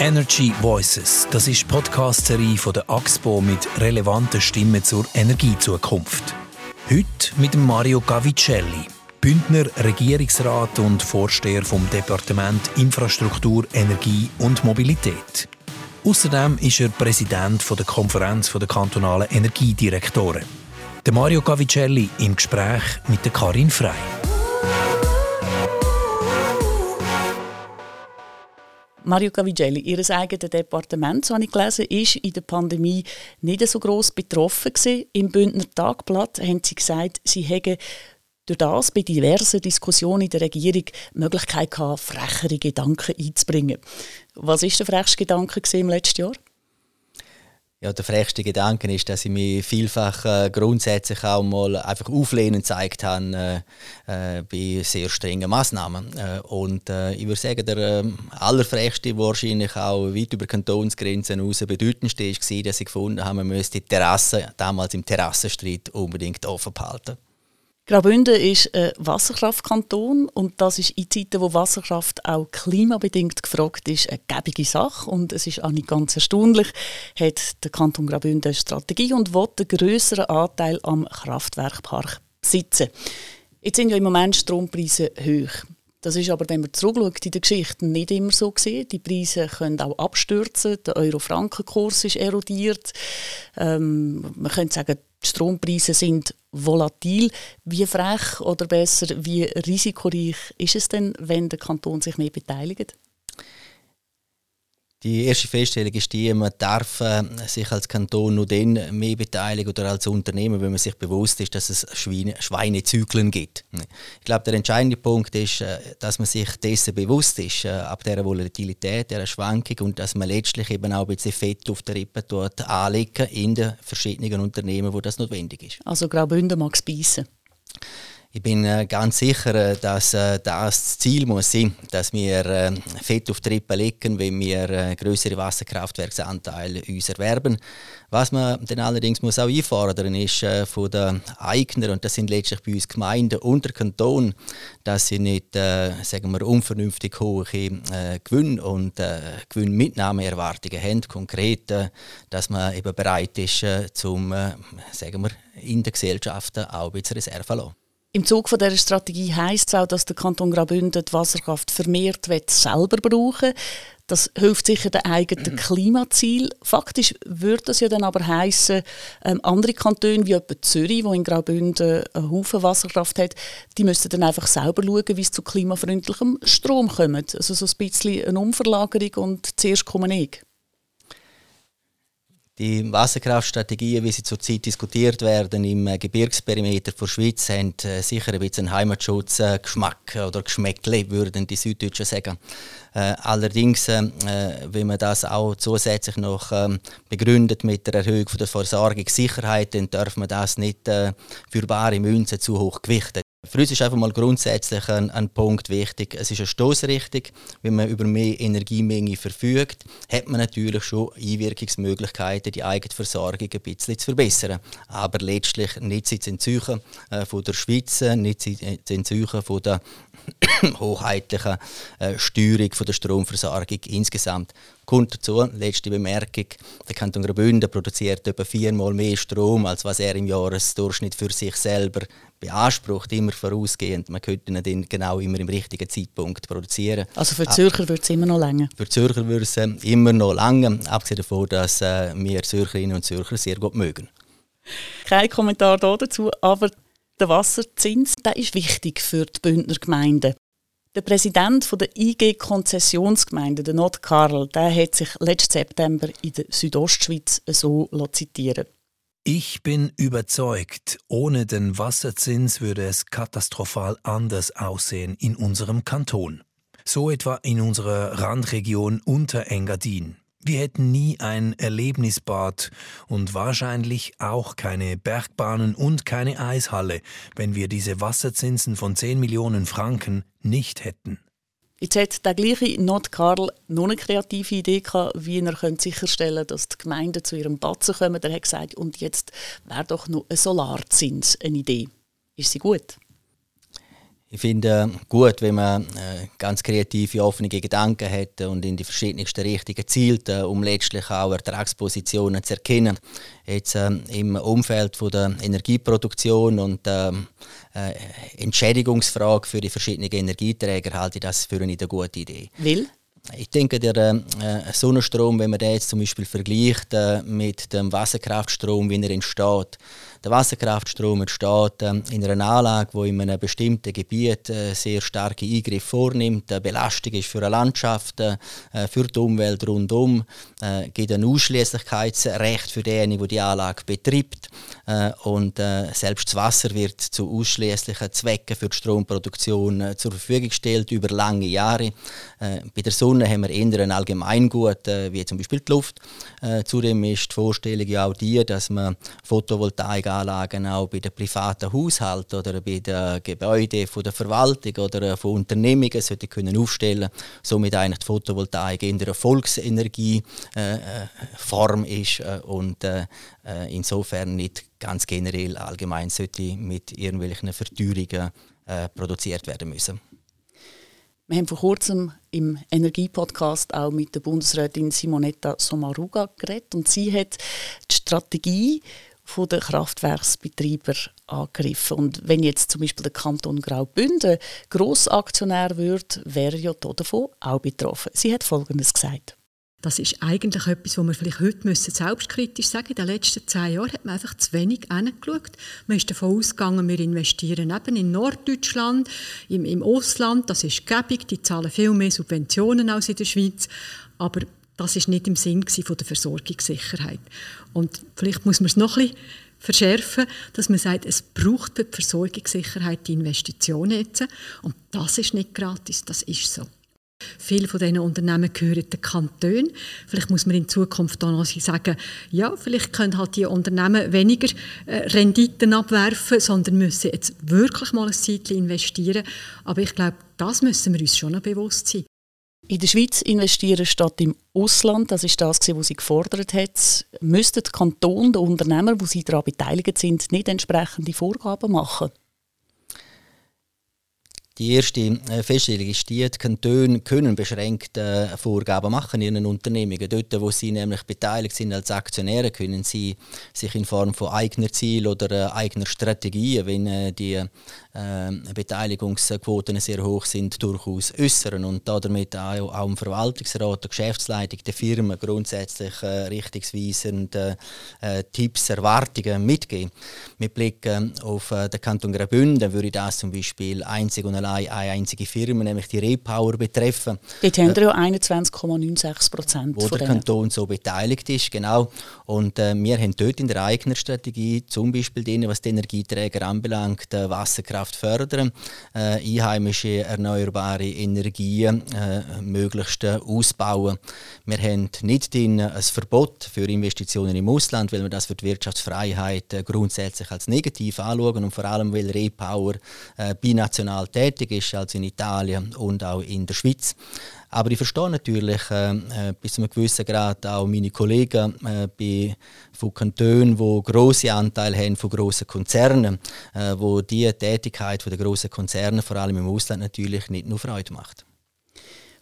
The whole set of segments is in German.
Energy Voices, das ist die Podcast-Serie von der AXPO mit relevanten Stimmen zur Energiezukunft. Heute mit Mario Gavicelli, Bündner Regierungsrat und Vorsteher vom Departement Infrastruktur, Energie und Mobilität. Außerdem ist er Präsident der Konferenz der kantonalen Energiedirektoren. Mario Gavicelli im Gespräch mit Karin Frey. Mario Cavigelli, Ihr eigenes Departement, so habe ich gelesen, ist in der Pandemie nicht so gross betroffen gewesen. Im Bündner Tagblatt haben Sie gesagt, Sie hätten durch das bei diversen Diskussionen in der Regierung die Möglichkeit gehabt, frechere Gedanken einzubringen. Was war der frechste Gedanke im letzten Jahr? Ja, der frechste Gedanke ist, dass ich mich vielfach äh, grundsätzlich auch mal einfach auflehnen gezeigt habe äh, äh, bei sehr strengen Massnahmen. Äh, und äh, ich würde sagen, der äh, allerfrechste wahrscheinlich auch weit über Kantonsgrenzen hinaus bedeutendste war, dass ich gefunden habe, man müsste die Terrasse, damals im Terrassenstreit, unbedingt offen behalten. Graubünden ist ein Wasserkraftkanton und das ist in Zeiten, wo Wasserkraft auch klimabedingt gefragt ist, eine gäbige Sache. Und es ist auch nicht ganz erstaunlich, hat der Kanton Graubünden eine Strategie und will einen grösseren Anteil am Kraftwerkpark besitzen. Jetzt sind ja im Moment Strompreise hoch. Das ist aber, wenn man zurückschaut in der Geschichte, nicht immer so gesehen. Die Preise können auch abstürzen. Der Euro-Franken-Kurs ist erodiert. Ähm, man könnte sagen, die Strompreise sind volatil. Wie frech oder besser, wie risikoreich ist es denn, wenn der Kanton sich mehr beteiligt? Die erste Feststellung ist die, man darf äh, sich als Kanton nur dann mehr beteiligen oder als Unternehmen, wenn man sich bewusst ist, dass es Schweine, Schweinezyklen gibt. Ich glaube, der entscheidende Punkt ist, äh, dass man sich dessen bewusst ist, äh, ab dieser Volatilität, dieser Schwankung und dass man letztlich eben auch ein bisschen Fett auf der Rippe dort anlegen in den verschiedenen Unternehmen, wo das notwendig ist. Also Graubünden mag es beißen. Ich bin äh, ganz sicher, äh, dass äh, das das Ziel muss sein, dass wir Fett auf die Rippen legen, wenn wir größere Wasserkraftwerksanteile uns erwerben. Was man dann allerdings muss auch einfordern ist von den Eignern und das sind letztlich bei uns Gemeinden und der Kanton, dass sie nicht, sagen wir, unvernünftig hohe Gewinn und Gewinnmitnahmeerwartungen haben. Konkret, dass man eben bereit ist, zum, sagen wir, in den Gesellschaften auch ein bisschen Reserve zu lassen. Im Zug von dieser Strategie heisst es auch, dass der Kanton Graubünden die Wasserkraft vermehrt selber brauchen Das hilft sicher den eigenen Klimaziel. Faktisch würde das ja dann aber heißen, ähm, andere Kantone wie etwa Zürich, wo in Graubünden einen Haufen Wasserkraft hat, die müssten dann einfach selber schauen, wie es zu klimafreundlichem Strom kommt. Also so ein bisschen eine Umverlagerung und zuerst kommen ich. Die Wasserkraftstrategien, wie sie zurzeit diskutiert werden im äh, Gebirgsperimeter der Schweiz, haben äh, sicher ein bisschen Heimatschutzgeschmack äh, oder Geschmäckle, würden die Süddeutschen sagen. Allerdings, wenn man das auch zusätzlich noch ähm, begründet mit der Erhöhung der Versorgungssicherheit, dann darf man das nicht für bare Münze zu hoch gewichten. Für uns ist einfach mal grundsätzlich ein, ein Punkt wichtig. Es ist eine Stoßrichtung. Wenn man über mehr Energiemenge verfügt, hat man natürlich schon Einwirkungsmöglichkeiten, die eigene Versorgung ein bisschen zu verbessern. Aber letztlich nicht zu entzüchen äh, der Schweiz, nicht zu entzüchen von der hoheitlichen äh, Steuerung der Stromversorgung insgesamt. Kommt dazu, letzte Bemerkung, der Kanton Graubünden produziert etwa viermal mehr Strom, als was er im Jahresdurchschnitt für sich selber beansprucht, immer vorausgehend. Man könnte ihn dann genau immer im richtigen Zeitpunkt produzieren. Also für Zürcher würde es immer noch länger? Für Zürcher würde es äh, immer noch länger, abgesehen davon, dass äh, wir Zürcherinnen und Zürcher sehr gut mögen. Kein Kommentar dazu, aber der Wasserzins der ist wichtig für die Bündner Gemeinden. Der Präsident der IG Konzessionsgemeinde, der Nordkarl, der hat sich letzten September in der Südostschweiz so zitieren ich bin überzeugt, ohne den Wasserzins würde es katastrophal anders aussehen in unserem Kanton. So etwa in unserer Randregion Unterengadin. Wir hätten nie ein Erlebnisbad und wahrscheinlich auch keine Bergbahnen und keine Eishalle, wenn wir diese Wasserzinsen von 10 Millionen Franken nicht hätten. Jetzt hat der gleiche Notkarl noch eine kreative Idee gehabt, wie er sicherstellen könnte, dass die Gemeinden zu ihrem Batzen kommen. Er hat gesagt, und jetzt wäre doch noch ein Solarzins eine Idee. Ist sie gut? Ich finde gut, wenn man äh, ganz kreative, offene Gedanken hat und in die verschiedensten Richtungen zielt, äh, um letztlich auch Ertragspositionen zu erkennen. Jetzt äh, im Umfeld von der Energieproduktion und ähm, äh, Entschädigungsfrage für die verschiedenen Energieträger halte ich das für eine gute Idee. Will? Ich denke, der äh, Sonnenstrom, wenn man den jetzt zum Beispiel vergleicht äh, mit dem Wasserkraftstrom, wie er entsteht, der Wasserkraftstrom entsteht äh, in einer Anlage, die in einem bestimmten Gebiet äh, sehr starke Eingriffe vornimmt, eine Belastung ist für eine Landschaft, äh, für die Umwelt rundum, äh, gibt ein Ausschließlichkeitsrecht für denjenigen, der die Anlage betreibt und selbst das Wasser wird zu ausschließlichen Zwecken für die Stromproduktion zur Verfügung gestellt über lange Jahre. bei der Sonne haben wir eher ein Allgemeingut, wie zum Beispiel die Luft. zudem ist die Vorstellung ja auch die, dass man Photovoltaik Anlagen auch bei den privaten Haushalten oder bei den Gebäuden von der Verwaltung oder von Unternehmungen sollte können aufstellen somit eigentlich die Photovoltaik in der Volksenergieform äh, ist äh, und äh, äh, insofern nicht ganz generell allgemein sollte mit irgendwelchen Verteuerungen äh, produziert werden müssen. Wir haben vor kurzem im Energiepodcast auch mit der Bundesrätin Simonetta Sommaruga geredet und sie hat die Strategie von den Kraftwerksbetreiber angegriffen. Und wenn jetzt zum Beispiel der Kanton Graubünden Grossaktionär wird, wäre ja davon auch betroffen. Sie hat Folgendes gesagt. Das ist eigentlich etwas, was wir vielleicht heute müssen selbstkritisch sagen In den letzten zehn Jahren hat man einfach zu wenig hingeschaut. Man ist davon ausgegangen, wir investieren eben in Norddeutschland, im, im Ausland. Das ist gäbig, die zahlen viel mehr Subventionen als in der Schweiz. Aber das ist nicht im Sinn von der Versorgungssicherheit. Und vielleicht muss man es noch ein verschärfen, dass man sagt, es braucht für die Versorgungssicherheit die Investitionen jetzt. Und das ist nicht gratis, das ist so. Viele von diesen Unternehmen gehören den Kantonen. Vielleicht muss man in Zukunft auch noch sagen, ja, vielleicht können halt die Unternehmen weniger äh, Renditen abwerfen, sondern müssen jetzt wirklich mal ein Zeitchen investieren. Aber ich glaube, das müssen wir uns schon noch bewusst sein in der Schweiz investieren statt im Ausland, das ist das, was sie gefordert hat, müssten die Kantone, die Unternehmer, die sie daran beteiligt sind, nicht entsprechende Vorgaben machen? Die erste äh, Feststellung ist die, die Kantone können beschränkte äh, Vorgaben machen in ihren Unternehmungen. Dort, wo sie nämlich beteiligt sind als Aktionäre, können sie sich in Form von eigener Ziel oder äh, eigener Strategien, wenn die Beteiligungsquoten sehr hoch sind, durchaus äußern und damit auch, im Verwaltungsrat, der Geschäftsleitung der Firmen grundsätzlich richtungsweisende Tipps, Erwartungen mitgeben. Mit Blick auf den Kanton Graubünden würde das zum Beispiel einzig und allein eine, eine einzige Firma, nämlich die Repower, betreffen. Dort haben wir ja 21,96 Prozent. Wo der Kanton so beteiligt ist, genau. Und äh, wir haben dort in der eigenen Strategie zum Beispiel drin, was die Energieträger anbelangt, äh, Wasserkraft fördern, äh, einheimische erneuerbare Energien äh, möglichst äh, ausbauen. Wir haben nicht ein Verbot für Investitionen im Ausland, weil wir das für die Wirtschaftsfreiheit äh, grundsätzlich als negativ anschauen und vor allem, weil Repower binational tätig tätig ist als in Italien und auch in der Schweiz. Aber ich verstehe natürlich äh, äh bis zu einem gewissen Grad auch meine Kollegen äh, bei, von Kantonen, die große Anteile haben von grossen Konzernen, äh, wo die Tätigkeit der grossen Konzerne vor allem im Ausland natürlich nicht nur Freude macht.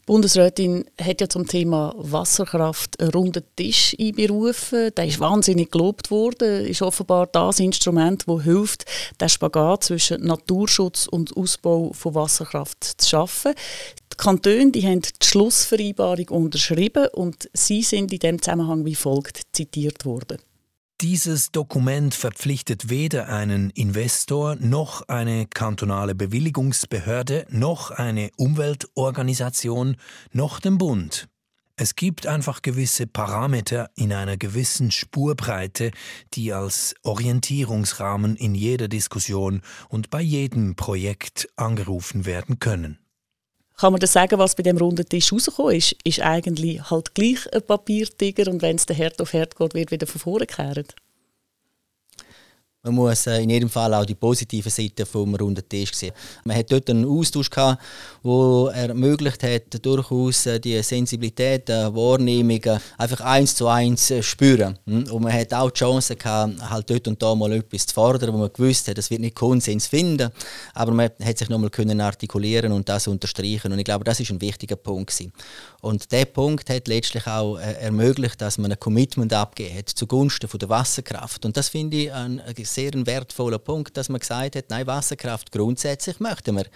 Bundesrätin hat ja zum Thema Wasserkraft einen runden Tisch einberufen. Der ist wahnsinnig gelobt worden. Ist offenbar das Instrument, das hilft, den Spagat zwischen Naturschutz und Ausbau von Wasserkraft zu schaffen. Die Kantone die haben die Schlussvereinbarung unterschrieben und sie sind in dem Zusammenhang wie folgt zitiert worden. Dieses Dokument verpflichtet weder einen Investor noch eine kantonale Bewilligungsbehörde noch eine Umweltorganisation noch den Bund. Es gibt einfach gewisse Parameter in einer gewissen Spurbreite, die als Orientierungsrahmen in jeder Diskussion und bei jedem Projekt angerufen werden können kann man das sagen, was bei dem runden Tisch rausgekommen ist, ist eigentlich halt gleich ein Papiertiger und wenn es der Herd auf Herd geht, wird wieder von vorne gekehrt? Man muss äh, in jedem Fall auch die positive Seite vom runden Tisch sehen. Man hat dort einen Austausch gehabt, wo ermöglicht hat, durchaus äh, die Sensibilität, äh, Wahrnehmungen einfach eins zu eins spüren. Hm? Und man hat auch die Chance gehabt, halt dort und da mal etwas zu fordern, wo man gewusst hat, das wird nicht Konsens finden, aber man hat sich nochmal können artikulieren und das unterstreichen. Und ich glaube, das ist ein wichtiger Punkt gewesen. Und der Punkt hat letztlich auch ermöglicht, dass man ein Commitment abgegeben hat zugunsten von der Wasserkraft. Und das finde ich ein, ein sehr wertvoller Punkt, dass man gesagt hat, nein, Wasserkraft grundsätzlich möchten wir.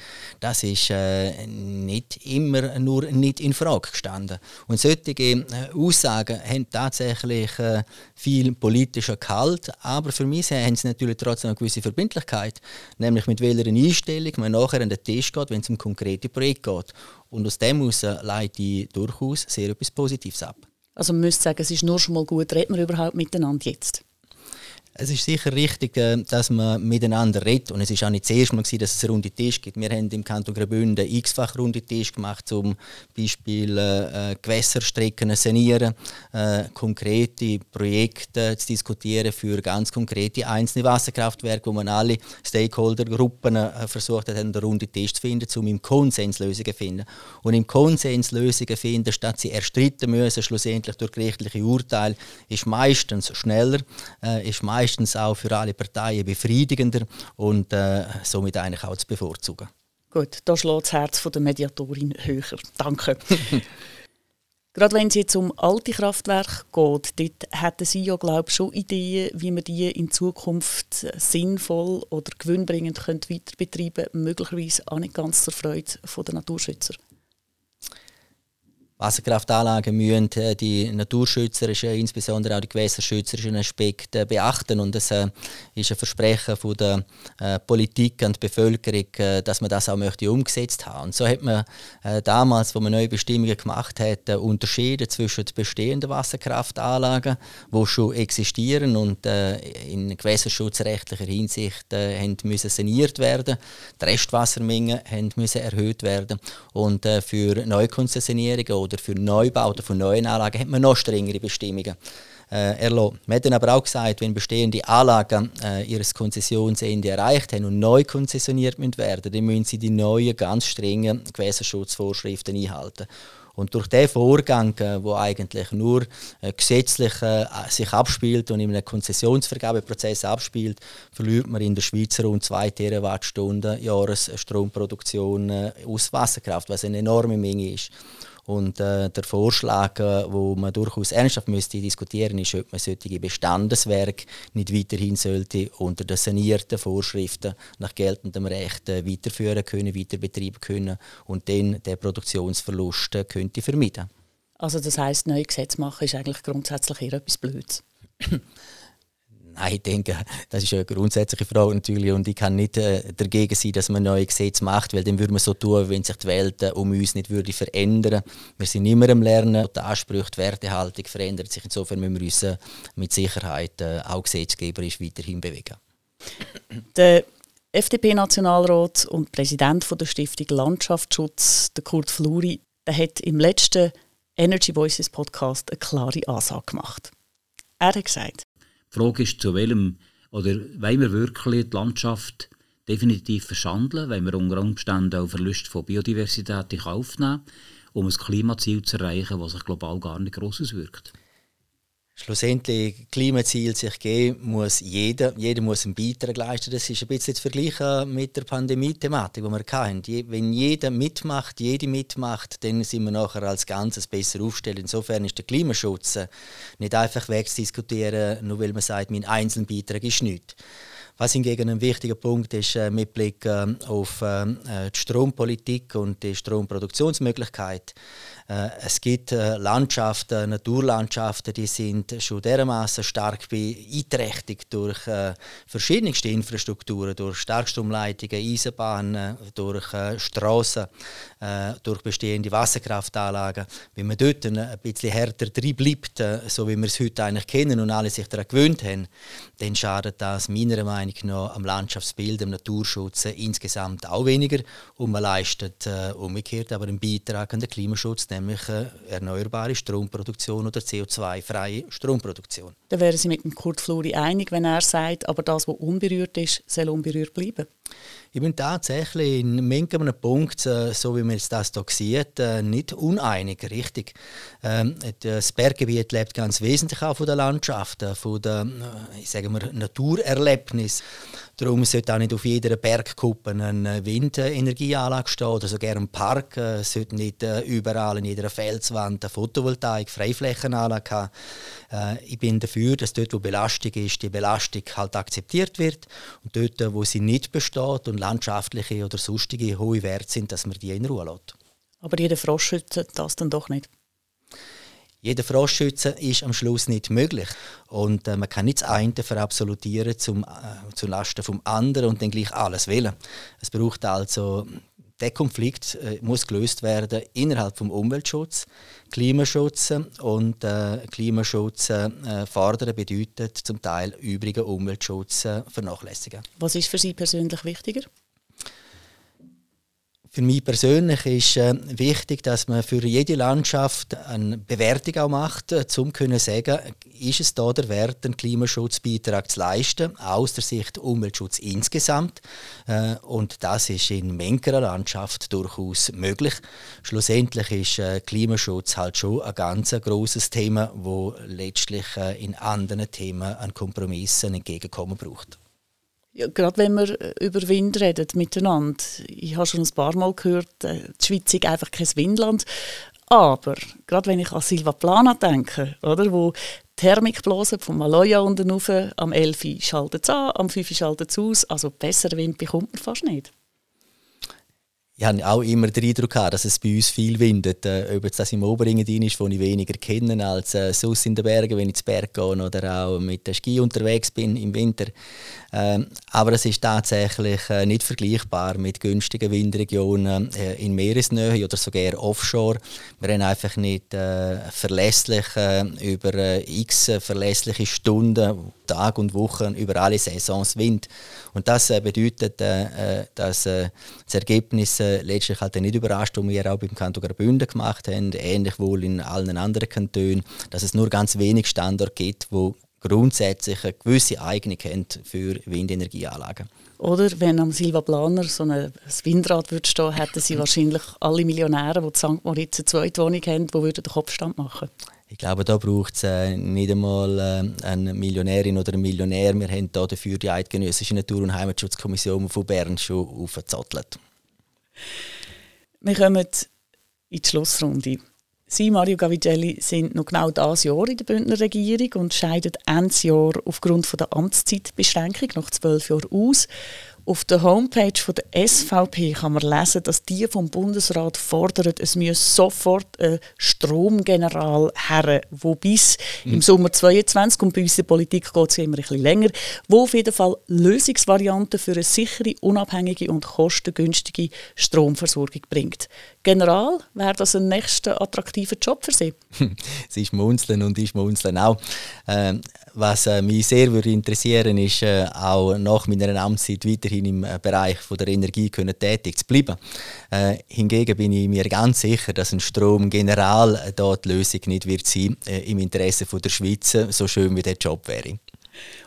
Das ist äh, nicht immer nur nicht in Frage gestanden. Und solche äh, Aussagen haben tatsächlich äh, viel politischer Gehalt, aber für mich haben sie natürlich trotzdem eine gewisse Verbindlichkeit, nämlich mit welcher Einstellung man nachher an den Tisch geht, wenn es um konkrete Projekte geht. Und aus dem heraus leite ich durchaus sehr etwas Positives ab. Also man müsste sagen, es ist nur schon mal gut, reden wir überhaupt miteinander jetzt? Es ist sicher richtig, äh, dass man miteinander redet. Und es ist auch nicht das erste Mal, dass es einen runden Tisch gibt. Wir haben im Kanton Graubünden x-fach runde Tisch gemacht, zum Beispiel äh, Gewässerstrecken sanieren, äh, konkrete Projekte zu diskutieren für ganz konkrete einzelne Wasserkraftwerke, wo man alle Stakeholdergruppen äh, versucht hat, einen runden Tisch zu finden, um im Konsens Lösungen zu finden. Und im Konsens Lösungen zu finden, statt sie erstritten müssen, schlussendlich durch gerichtliche Urteile, ist meistens schneller, äh, ist meistens meistens auch für alle Parteien befriedigender und äh, somit eigentlich auch zu bevorzugen. Gut, da schlägt das Herz von der Mediatorin höher. Danke. Gerade wenn es jetzt um alte Kraftwerke geht, dort hätten Sie ja, glaube ich, schon Ideen, wie man die in Zukunft sinnvoll oder gewinnbringend weiter betreiben können, möglicherweise auch nicht ganz zur Freude der Naturschützer. Wasserkraftanlagen müssen äh, die naturschützerischen, insbesondere auch die gewässerschützerischen Aspekte beachten. Und es äh, ist ein Versprechen von der äh, Politik an die Bevölkerung, äh, dass man das auch möchte umgesetzt haben. Und so hat man äh, damals, wo man neue Bestimmungen gemacht hat, äh, unterschieden zwischen den bestehenden Wasserkraftanlagen, die schon existieren und in gewässerschutzrechtlicher Hinsicht haben müssen saniert werden. Die Restwassermengen müssen erhöht werden. Und für Neukonzessionierungen oder für Neubauten von neuen Anlagen hat man noch strengere Bestimmungen äh, erlassen. Hat dann aber auch gesagt, wenn bestehende Anlagen äh, ihr Konzessionsende erreicht haben und neu konzessioniert werden, dann müssen sie die neuen, ganz strengen Gewässerschutzvorschriften einhalten. Und durch diesen Vorgang, äh, wo eigentlich nur äh, gesetzlich äh, sich abspielt und in einem Konzessionsvergabeprozess abspielt, verliert man in der Schweiz rund 2 Terawattstunden Jahresstromproduktion äh, aus Wasserkraft, was eine enorme Menge ist. Und äh, der Vorschlag, äh, wo man durchaus ernsthaft müsste diskutieren, ist, ob man solche Bestandeswerke nicht weiterhin sollte unter den sanierten Vorschriften nach geltendem Recht äh, weiterführen können, weiter betreiben können und dann den Produktionsverlust äh, könnte vermeiden. Also das heißt, neue Gesetze machen ist eigentlich grundsätzlich eher etwas Blödes. Nein, ich denke, das ist eine grundsätzliche Frage natürlich und ich kann nicht äh, dagegen sein, dass man neue Gesetze macht, weil dann würde man so tun, wenn sich die Welt äh, um uns nicht würde verändern. Wir sind immer am Lernen, die Ansprüche, die Wertehaltung verändert sich. Insofern müssen wir uns äh, mit Sicherheit äh, auch gesetzgeberisch weiterhin bewegen. Der FDP-Nationalrat und Präsident von der Stiftung Landschaftsschutz, der Kurt Fluri, der hat im letzten Energy Voices Podcast eine klare Ansage gemacht. Er hat gesagt, die Frage ist, zu welchem, oder wollen wir wirklich die Landschaft definitiv verschandeln, wenn wir unter Umständen auch Verluste von Biodiversität in Kauf nehmen, um ein Klimaziel zu erreichen, das sich global gar nicht gross auswirkt? Schlussendlich Klimaziel sich geben muss jeder. Jeder muss einen Beitrag leisten. Das ist ein bisschen zu vergleichen mit der Pandemie-Thematik, die wir hatten. Wenn jeder mitmacht, jede mitmacht, dann sind wir nachher als Ganzes besser aufgestellt. Insofern ist der Klimaschutz nicht einfach wegzudiskutieren, nur weil man sagt, mein einzelner Beitrag ist nichts. Was hingegen ein wichtiger Punkt ist äh, mit Blick äh, auf äh, die Strompolitik und die Stromproduktionsmöglichkeit. Äh, es gibt äh, Landschaften, Naturlandschaften, die sind schon dermaßen stark beeinträchtigt durch äh, verschiedenste Infrastrukturen, durch Starkstromleitungen, Eisenbahnen, durch Straßen, durch bestehende Wasserkraftanlagen. Wenn man dort ein bisschen härter drin bleibt, so wie wir es heute eigentlich kennen und alle sich daran gewöhnt haben, dann schadet das meiner Meinung nach am Landschaftsbild, am Naturschutz insgesamt auch weniger und man leistet umgekehrt aber einen Beitrag an den Klimaschutz, nämlich äh, erneuerbare Stromproduktion oder CO2-freie Stromproduktion. Dann wären Sie mit dem Kurt Fluri einig, wenn er sagt, aber das, was unberührt ist, soll unberührt bleiben. Ich bin tatsächlich in manchem Punkt, äh, so wie man das hier sieht, äh, nicht uneinig, richtig. Ähm, das Berggebiet lebt ganz wesentlich auch von der Landschaft, äh, von der ich mal, Naturerlebnis. Darum sollte auch nicht auf jeder Bergkuppe eine Windenergieanlage stehen oder sogar ein Park. Es sollte nicht überall in jeder Felswand eine Photovoltaik, Freiflächenanlage haben. Ich bin dafür, dass dort, wo Belastung ist, die Belastung halt akzeptiert wird und dort, wo sie nicht besteht und landschaftliche oder sonstige hohe Werte sind, dass man die in Ruhe lässt. Aber jeder Frosch schützt das dann doch nicht? Jeder Froschschütze ist am Schluss nicht möglich. Und äh, man kann nicht das eine verabsolutieren zum, äh, zu Lasten vom anderen und dann gleich alles wählen. Es braucht also, der Konflikt äh, muss gelöst werden innerhalb vom Umweltschutz. Klimaschutz und äh, Klimaschutz äh, fordern bedeutet zum Teil übrigen Umweltschutz vernachlässigen. Was ist für Sie persönlich wichtiger? Für mich persönlich ist äh, wichtig, dass man für jede Landschaft eine Bewertung auch macht, äh, um zu sagen, ist es da der Wert, einen Klimaschutzbeitrag zu leisten, aus der Sicht Umweltschutz insgesamt. Äh, und das ist in mancher Landschaft durchaus möglich. Schlussendlich ist äh, Klimaschutz halt schon ein ganz großes Thema, wo letztlich äh, in anderen Themen an Kompromissen entgegenkommen braucht. Ja, gerade wenn wir äh, über Wind reden miteinander. Ich habe schon ein paar Mal gehört, äh, die Schweiz ist einfach kein Windland. Aber gerade wenn ich an Silva Plana denke, oder, wo Thermik blasen vom Maloja unten rauf, am 11 schaltet es an, am 5 schaltet es aus. Also besseren Wind bekommt man fast nicht ich habe auch immer den Eindruck gehabt, dass es bei uns viel windet. Äh, ob das im Oberengadin ist, wo ich weniger kenne als äh, sonst in den Bergen, wenn ich ins Berg gehe oder auch mit der Ski unterwegs bin im Winter. Ähm, aber es ist tatsächlich äh, nicht vergleichbar mit günstigen Windregionen äh, in Meeresnähe oder sogar offshore. Wir haben einfach nicht äh, verlässlich äh, über äh, x verlässliche Stunden, Tage und Wochen über alle Saisons Wind. Und das bedeutet, dass das Ergebnis letztlich halt nicht überrascht, was wir auch beim Kanton Graubünden gemacht haben, ähnlich wohl in allen anderen Kantonen, dass es nur ganz wenig Standorte gibt, wo grundsätzlich eine gewisse Eignung haben für Windenergieanlagen. Oder wenn am Silva Planer so ein Windrad würde stehen, hätten sie wahrscheinlich alle Millionäre, die in St. Moritz eine Zweitwohnung haben, die würden den Kopfstand machen ich glaube, da braucht es äh, nicht einmal äh, eine Millionärin oder einen Millionär. Wir haben da dafür die Eidgenössische Natur- und Heimatschutzkommission von Bern schon aufgezottelt. Wir kommen in die Schlussrunde. Sie, Mario Gavigelli, sind noch genau das Jahr in der Bündner Regierung und scheiden Ende Jahr aufgrund der Amtszeitbeschränkung nach zwölf Jahren aus. Auf der Homepage von der SVP kann man lesen, dass die vom Bundesrat fordern, es müsse sofort ein Stromgeneral her, wo bis mhm. im Sommer 2022, und bei uns in der Politik geht es immer ein bisschen länger, wo auf jeden Fall Lösungsvarianten für eine sichere, unabhängige und kostengünstige Stromversorgung bringt. General, wäre das ein nächster attraktiver Job für Sie? Sie schmunzeln und ich schmunzeln auch. Ähm, was äh, mich sehr würde interessieren ist, äh, auch nach meiner Amtszeit weiterhin im äh, Bereich von der Energie können tätig zu bleiben. Äh, hingegen bin ich mir ganz sicher, dass ein Stromgeneral äh, dort die Lösung nicht wird sein äh, im Interesse von der Schweiz, so schön wie der Job wäre.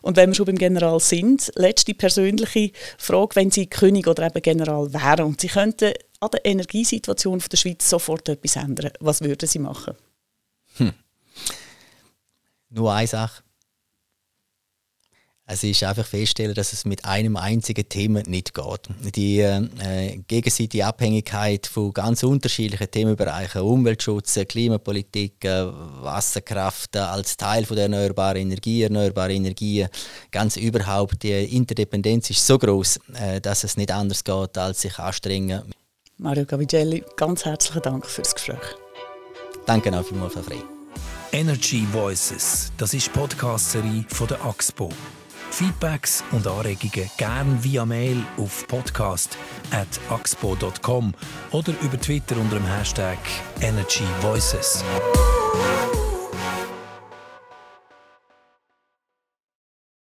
Und wenn wir schon beim General sind, letzte persönliche Frage, wenn Sie König oder eben General wären und Sie könnten an der Energiesituation der Schweiz sofort etwas ändern, was würden Sie machen? Hm. Nur eine Sache. Es ist einfach feststellen, dass es mit einem einzigen Thema nicht geht. Die äh, gegenseitige Abhängigkeit von ganz unterschiedlichen Themenbereichen, Umweltschutz, Klimapolitik, äh, Wasserkraft äh, als Teil von der erneuerbaren Energie, erneuerbare Energien, ganz überhaupt die Interdependenz ist so groß, äh, dass es nicht anders geht, als sich anstrengen. Mario Gavigelli, ganz herzlichen Dank für das Gespräch. Danke auch vielmals, Frau Frey. Energy Voices, das ist die Podcast-Serie von der AXPO. Feedbacks und Anregungen gern via Mail auf podcast.axpo.com oder über Twitter unter dem Hashtag Energy Voices.